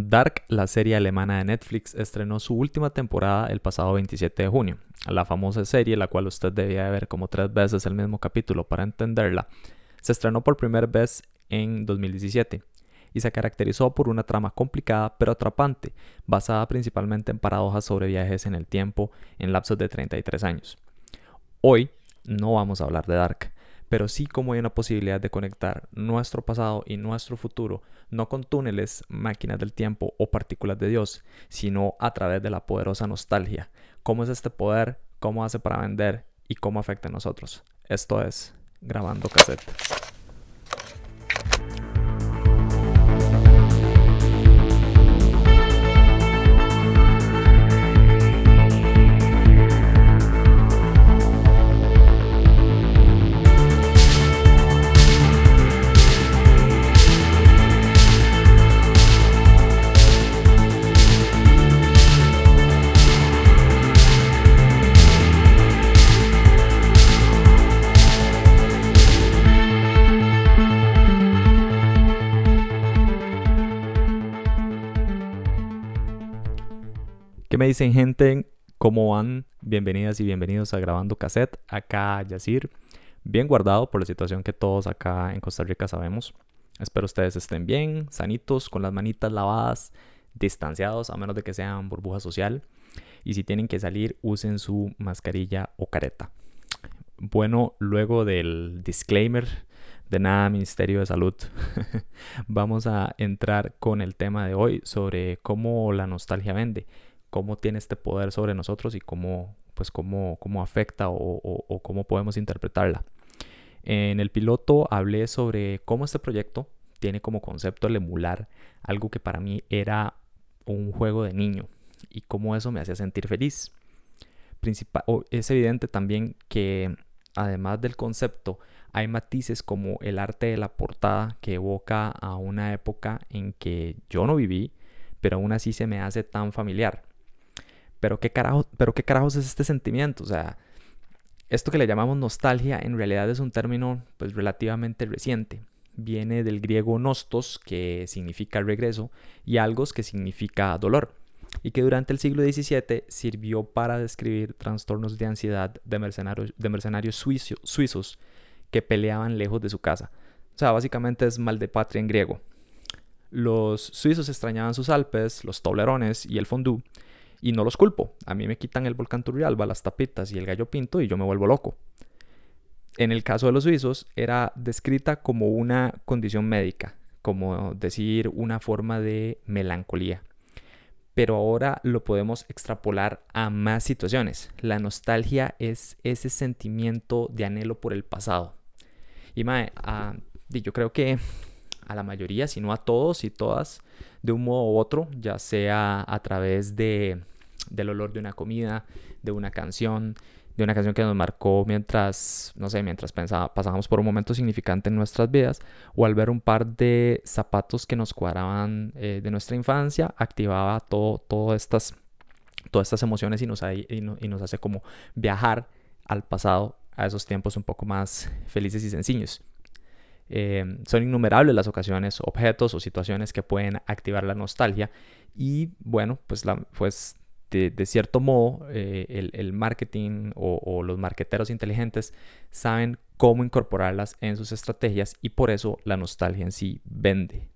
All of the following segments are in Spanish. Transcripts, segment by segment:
Dark, la serie alemana de Netflix, estrenó su última temporada el pasado 27 de junio. La famosa serie, la cual usted debía ver como tres veces el mismo capítulo para entenderla, se estrenó por primera vez en 2017 y se caracterizó por una trama complicada pero atrapante, basada principalmente en paradojas sobre viajes en el tiempo en lapsos de 33 años. Hoy no vamos a hablar de Dark, pero sí como hay una posibilidad de conectar nuestro pasado y nuestro futuro, no con túneles, máquinas del tiempo o partículas de Dios, sino a través de la poderosa nostalgia. ¿Cómo es este poder? ¿Cómo hace para vender? ¿Y cómo afecta a nosotros? Esto es Grabando Cassette. Me dicen gente? ¿Cómo van? Bienvenidas y bienvenidos a Grabando Cassette. Acá Yacir, bien guardado por la situación que todos acá en Costa Rica sabemos. Espero ustedes estén bien, sanitos, con las manitas lavadas, distanciados, a menos de que sean burbuja social. Y si tienen que salir, usen su mascarilla o careta. Bueno, luego del disclaimer de nada Ministerio de Salud, vamos a entrar con el tema de hoy sobre cómo la nostalgia vende cómo tiene este poder sobre nosotros y cómo, pues cómo, cómo afecta o, cómo podemos interpretarla. En el piloto hablé sobre cómo este proyecto tiene como concepto el emular algo que para mí era un juego de niño y cómo eso me hacía sentir feliz. es evidente también que además del concepto hay matices como el arte de la portada que evoca a una época en que yo no viví, pero aún así se me hace tan familiar. Pero qué, carajo, pero qué carajos es este sentimiento. O sea, esto que le llamamos nostalgia en realidad es un término pues relativamente reciente. Viene del griego nostos, que significa regreso, y algos, que significa dolor, y que durante el siglo XVII sirvió para describir trastornos de ansiedad de mercenarios, de mercenarios suizos que peleaban lejos de su casa. O sea, básicamente es mal de patria en griego. Los suizos extrañaban sus Alpes, los toblerones y el fondue, y no los culpo. A mí me quitan el volcán Turrialba, las tapitas y el gallo pinto y yo me vuelvo loco. En el caso de los suizos era descrita como una condición médica, como decir una forma de melancolía. Pero ahora lo podemos extrapolar a más situaciones. La nostalgia es ese sentimiento de anhelo por el pasado. Y mae, yo creo que a la mayoría, si no a todos y todas, de un modo u otro, ya sea a través de, del olor de una comida, de una canción, de una canción que nos marcó mientras, no sé, mientras pasábamos por un momento significante en nuestras vidas, o al ver un par de zapatos que nos cuadraban eh, de nuestra infancia, activaba todo, todas estas, todas estas emociones y nos hace como viajar al pasado, a esos tiempos un poco más felices y sencillos. Eh, son innumerables las ocasiones, objetos o situaciones que pueden activar la nostalgia y bueno, pues, pues de, cierto modo eh, el, marketing o, los marqueteros inteligentes saben cómo incorporarlas en sus estrategias y por eso la nostalgia en sí vende.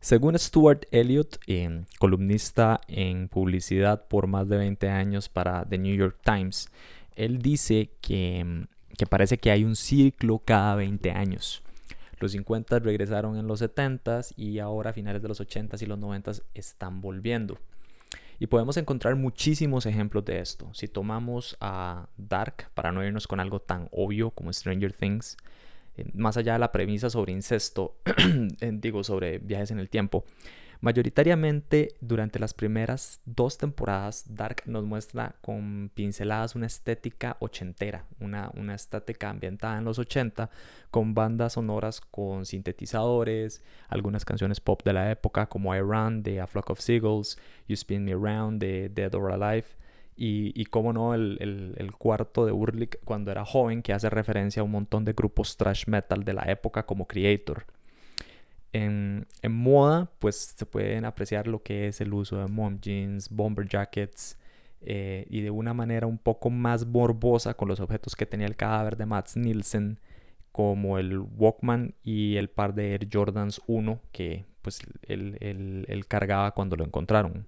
Según Stuart Elliott, eh, columnista en publicidad por más de 20 años para The New York Times, él dice que que parece que hay un ciclo cada 20 años. Los 50 regresaron en los 70 y ahora a finales de los 80 y los 90 están volviendo. Y podemos encontrar muchísimos ejemplos de esto. Si tomamos a Dark, para no irnos con algo tan obvio como Stranger Things, eh, más allá de la premisa sobre incesto, digo, sobre viajes en el tiempo, Mayoritariamente durante las primeras dos temporadas, Dark nos muestra con pinceladas una estética ochentera, una, una estética ambientada en los 80, con bandas sonoras con sintetizadores, algunas canciones pop de la época como I Run de A Flock of Seagulls, You Spin Me Around de Dead or Alive. Y, y no, el, el, cuarto de Urlich cuando era joven, que hace referencia a un montón de grupos thrash metal de la época como Creator. En, moda, pues se pueden apreciar lo que es el uso de mom jeans, bomber jackets eh, y de una manera un poco más morbosa con los objetos que tenía el cadáver de Mats Nielsen, como el Walkman y el par de Air Jordans 1 que pues él cargaba cuando lo encontraron.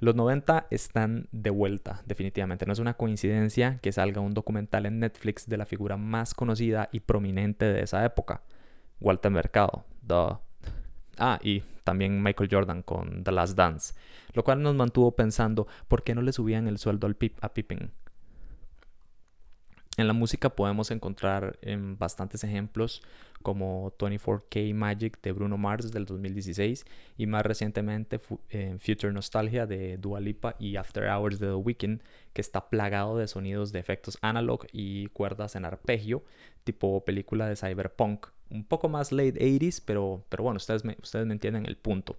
Los 90 están de vuelta, definitivamente. No es una coincidencia que salga un documental en Netflix de la figura más conocida y prominente de esa época, Walter Mercado. Ah, y también Michael Jordan con The Last Dance, lo cual nos mantuvo pensando por qué no le subían el sueldo al Pip a Pippen. En la música podemos encontrar en bastantes ejemplos como 24K Magic de Bruno Mars del 2016 y más recientemente Future Nostalgia de Dua Lipa y After Hours de The Weeknd que está plagado de sonidos de efectos analog y cuerdas en arpegio tipo película de cyberpunk un poco más late 80s pero, pero bueno ustedes ustedes me entienden el punto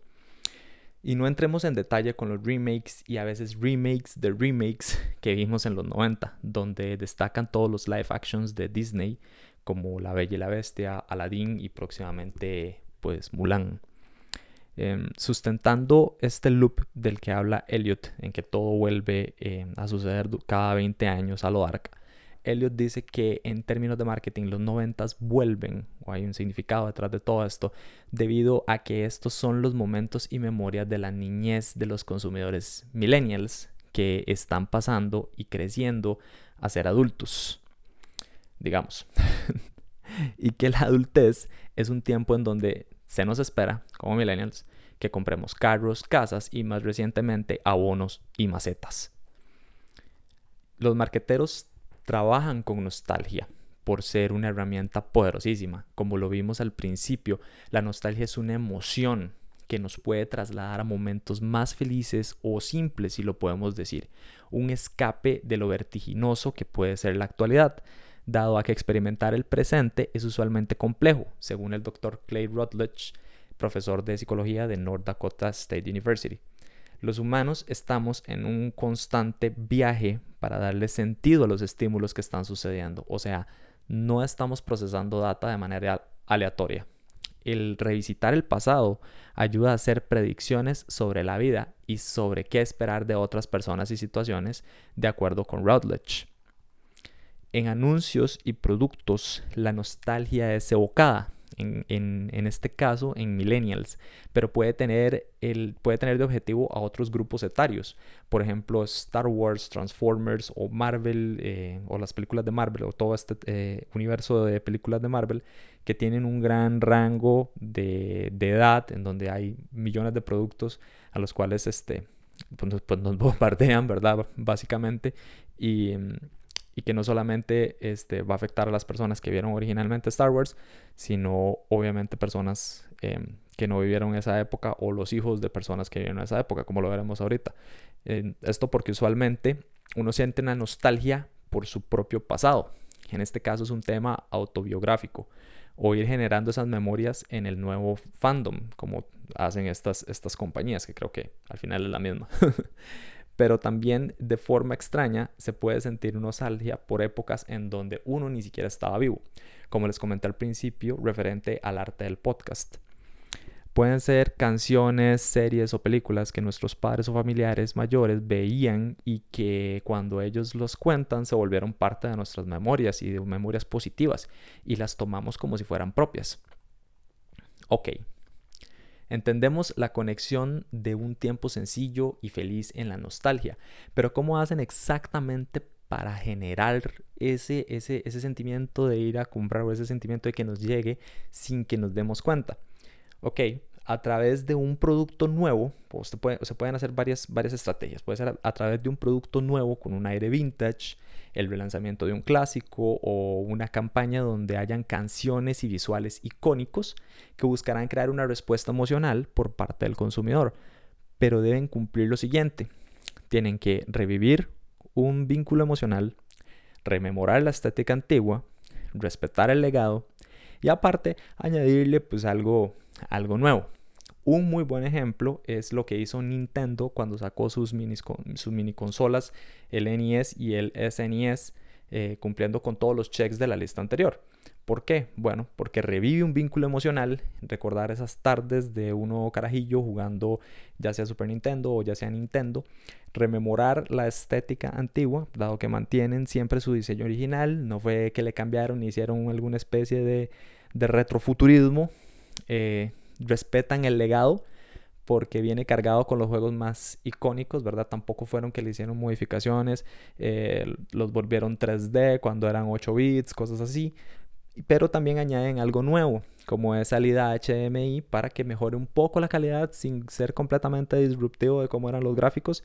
y no entremos en detalle con los remakes y a veces remakes de remakes que vimos en los 90, donde destacan todos los live actions de Disney, como La Bella y la Bestia, Aladdin y próximamente pues Mulan. Em, sustentando este loop del que habla Elliot, en que todo vuelve em, a suceder cada 20 años a lo dark, Elliot dice que en términos de marketing los 90 vuelven, o hay un significado detrás de todo esto, debido a que estos son los momentos y memorias de la niñez de los consumidores millennials que están pasando y creciendo a ser adultos, digamos. y que la adultez es un tiempo en donde se nos espera, como millennials, que compremos carros, casas y más recientemente abonos y macetas. Los marqueteros trabajan con nostalgia por ser una herramienta poderosísima. Como lo vimos al principio, la nostalgia es una emoción que nos puede trasladar a momentos más felices o simples, si lo podemos decir, un escape de lo vertiginoso que puede ser la actualidad, dado a que experimentar el presente es usualmente complejo, según el doctor Clay Rutledge, profesor de psicología de North Dakota State University. Los humanos estamos en un constante viaje para darle sentido a los estímulos que están sucediendo. O sea, no estamos procesando data de manera aleatoria. El revisitar el pasado ayuda a hacer predicciones sobre la vida y sobre qué esperar de otras personas y situaciones, de acuerdo con Routledge. En anuncios y productos, la nostalgia es evocada, en, este caso en millennials, pero puede tener, el, puede tener de objetivo a otros grupos etarios, por ejemplo Star Wars, Transformers o Marvel eh, o las películas de Marvel o todo este eh, universo de películas de Marvel que tienen un gran rango de, edad en donde hay millones de productos a los cuales este, pues, pues nos bombardean, ¿verdad? Básicamente. Y, y que no solamente este, va a afectar a las personas que vieron originalmente Star Wars, sino obviamente personas em, que no vivieron esa época o los hijos de personas que vivieron esa época, como lo veremos ahorita. esto porque usualmente uno siente una nostalgia por su propio pasado. En este caso es un tema autobiográfico o ir generando esas memorias en el nuevo fandom, como hacen estas, estas compañías, que creo que al final es la misma. pero también de forma extraña se puede sentir nostalgia por épocas en donde uno ni siquiera estaba vivo, como les comenté al principio referente al arte del podcast. Pueden ser canciones, series o películas que nuestros padres o familiares mayores veían y que cuando ellos los cuentan se volvieron parte de nuestras memorias y de memorias positivas y las tomamos como si fueran propias. Ok, Entendemos la conexión de un tiempo sencillo y feliz en la nostalgia, pero ¿cómo hacen exactamente para generar ese, ese, ese sentimiento de ir a comprar o ese sentimiento de que nos llegue sin que nos demos cuenta? Ok, a través de un producto nuevo, pues se pueden hacer varias, varias estrategias. Puede ser a, través de un producto nuevo con un aire vintage, el relanzamiento de un clásico o una campaña donde hayan canciones y visuales icónicos que buscarán crear una respuesta emocional por parte del consumidor. Pero deben cumplir lo siguiente. Tienen que revivir un vínculo emocional, rememorar la estética antigua, respetar el legado y aparte añadirle pues algo, algo nuevo. Un muy buen ejemplo es lo que hizo Nintendo cuando sacó sus mini, sus mini consolas, el NES y el SNES, eh, cumpliendo con todos los checks de la lista anterior. ¿Por qué? Bueno, porque revive un vínculo emocional, recordar esas tardes de uno carajillo jugando ya sea Super Nintendo o ya sea Nintendo, rememorar la estética antigua, dado que mantienen siempre su diseño original, no fue que le cambiaron ni hicieron alguna especie de, retrofuturismo, eh, respetan el legado porque viene cargado con los juegos más icónicos, ¿verdad? Tampoco fueron que le hicieron modificaciones, eh, los volvieron 3D cuando eran 8 bits, cosas así, pero también añaden algo nuevo, como es salida HDMI para que mejore un poco la calidad sin ser completamente disruptivo de cómo eran los gráficos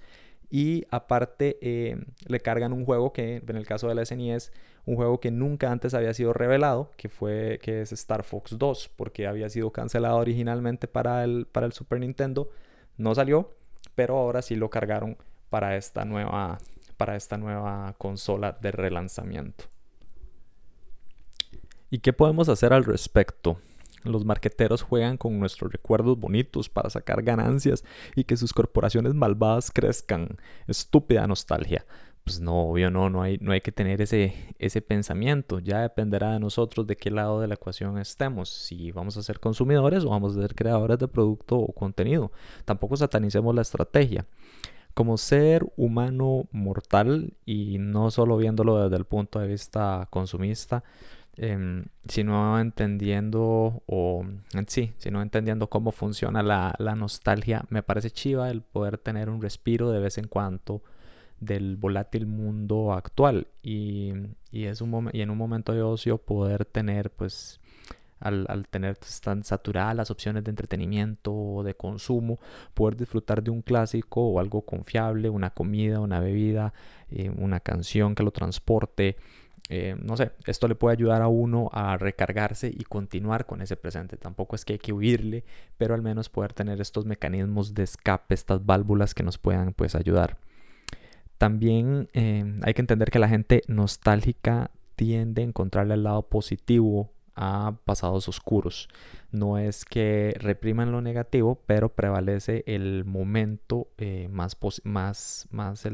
y aparte eh, le cargan un juego que en el caso de la SNES, e un juego que nunca antes había sido revelado, que fue que es Star Fox 2, porque había sido cancelado originalmente para el, para el Super Nintendo, no salió, pero ahora sí lo cargaron para esta nueva, para esta nueva consola de relanzamiento. ¿Y qué podemos hacer al respecto? Los marqueteros juegan con nuestros recuerdos bonitos para sacar ganancias y que sus corporaciones malvadas crezcan. Estúpida nostalgia. Pues no, obvio no, no hay, no hay que tener ese, ese pensamiento. Ya dependerá de nosotros de qué lado de la ecuación estemos. Si vamos a ser consumidores o vamos a ser creadores de producto o contenido. Tampoco satanicemos la estrategia como ser humano mortal y no solo viéndolo desde el punto de vista consumista, Em, sino entendiendo o sí, sino entendiendo cómo funciona la, nostalgia, me parece chiva el poder tener un respiro de vez en cuando del volátil mundo actual. Y, es un y en un momento de ocio poder tener pues al, tener pues, tan saturadas las opciones de entretenimiento o de consumo, poder disfrutar de un clásico o algo confiable, una comida, una bebida, eh, una canción que lo transporte, eh, no sé, esto le puede ayudar a uno a recargarse y continuar con ese presente. Tampoco es que hay que huirle, pero al menos poder tener estos mecanismos de escape, estas válvulas que nos puedan pues ayudar. También eh, hay que entender que la gente nostálgica tiende a encontrarle el lado positivo a pasados oscuros. No es que repriman lo negativo, pero prevalece el momento eh, más, más, más,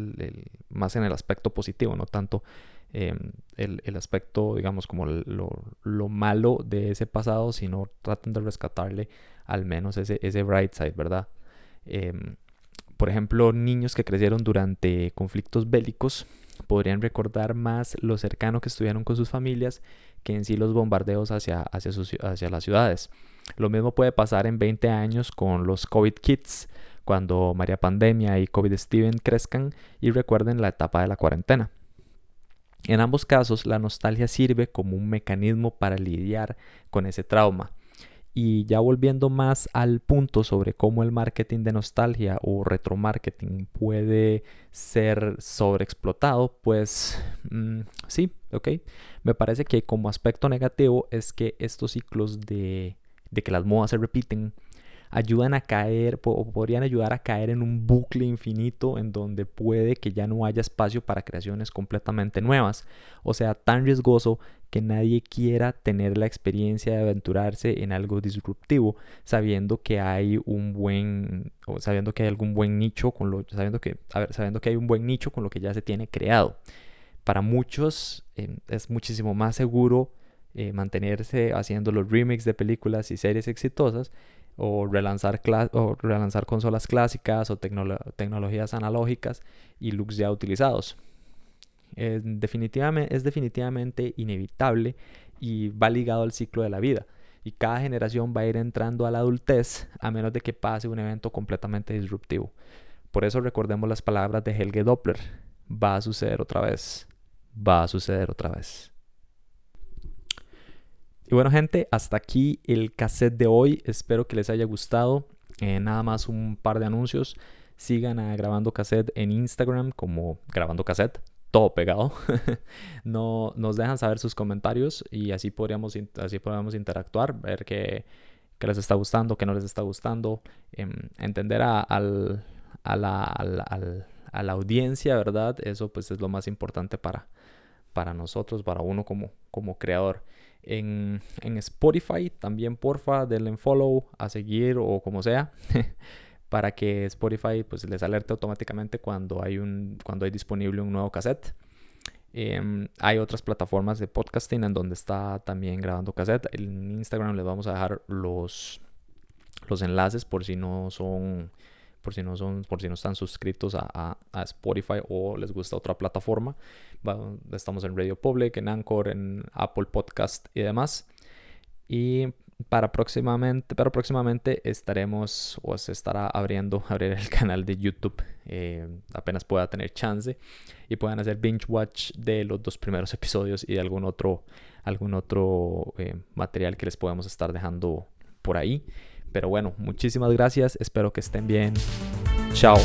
más en el aspecto positivo, no tanto Em, el, el, aspecto, digamos, como lo, lo, malo de ese pasado, sino tratan de rescatarle al menos ese, ese bright side, ¿verdad? Em, por ejemplo, niños que crecieron durante conflictos bélicos podrían recordar más lo cercano que estuvieron con sus familias que en sí los bombardeos hacia, hacia, hacia las ciudades. Lo mismo puede pasar en 20 años con los COVID Kids, cuando María Pandemia y COVID Steven crezcan y recuerden la etapa de la cuarentena. En ambos casos, la nostalgia sirve como un mecanismo para lidiar con ese trauma. Y ya volviendo más al punto sobre cómo el marketing de nostalgia o retromarketing puede ser sobreexplotado, pues mm, sí, ok. Me parece que como aspecto negativo es que estos ciclos de, de que las modas se repiten ayudan a caer o podrían ayudar a caer en un bucle infinito en donde puede que ya no haya espacio para creaciones completamente nuevas. O sea, tan riesgoso que nadie quiera tener la experiencia de aventurarse en algo disruptivo, sabiendo que hay un buen, o sabiendo que hay algún buen nicho con lo, sabiendo que, a ver, sabiendo que hay un buen nicho con lo que ya se tiene creado. Para muchos eh, es muchísimo más seguro eh, mantenerse haciendo los remakes de películas y series exitosas o relanzar, o relanzar consolas clásicas o tecnologías analógicas y looks ya utilizados. Definitivamente, es definitivamente inevitable y va ligado al ciclo de la vida. Y cada generación va a ir entrando a la adultez a menos de que pase un evento completamente disruptivo. Por eso recordemos las palabras de Helge Doppler. Va a suceder otra vez. Va a suceder otra vez. Y bueno gente, hasta aquí el cassette de hoy. Espero que les haya gustado. Eh, nada más un par de anuncios. Sigan Grabando Cassette en Instagram como Grabando Cassette, todo pegado. no, nos dejan saber sus comentarios y así podríamos, así podríamos interactuar, ver qué, les está gustando, qué no les está gustando, em, entender a, la, a, la, audiencia, ¿verdad? Eso pues es lo más importante para, para nosotros, para uno como, como creador en, Spotify. También porfa, denle follow, a seguir o como sea. para que Spotify pues les alerte automáticamente cuando hay un cuando hay disponible un nuevo cassette. Em, hay otras plataformas de podcasting en donde está también grabando cassette. En Instagram les vamos a dejar los, los enlaces por si no son por si no son por si no están suscritos a, Spotify o les gusta otra plataforma. Estamos en Radio Public en Anchor en Apple Podcast y demás. Y para próximamente, pero próximamente estaremos o se estará abriendo abrir el canal de YouTube eh, apenas pueda tener chance y puedan hacer binge watch de los dos primeros episodios y de algún otro algún otro eh, material que les podemos estar dejando por ahí pero bueno muchísimas gracias. Espero que estén bien. Chao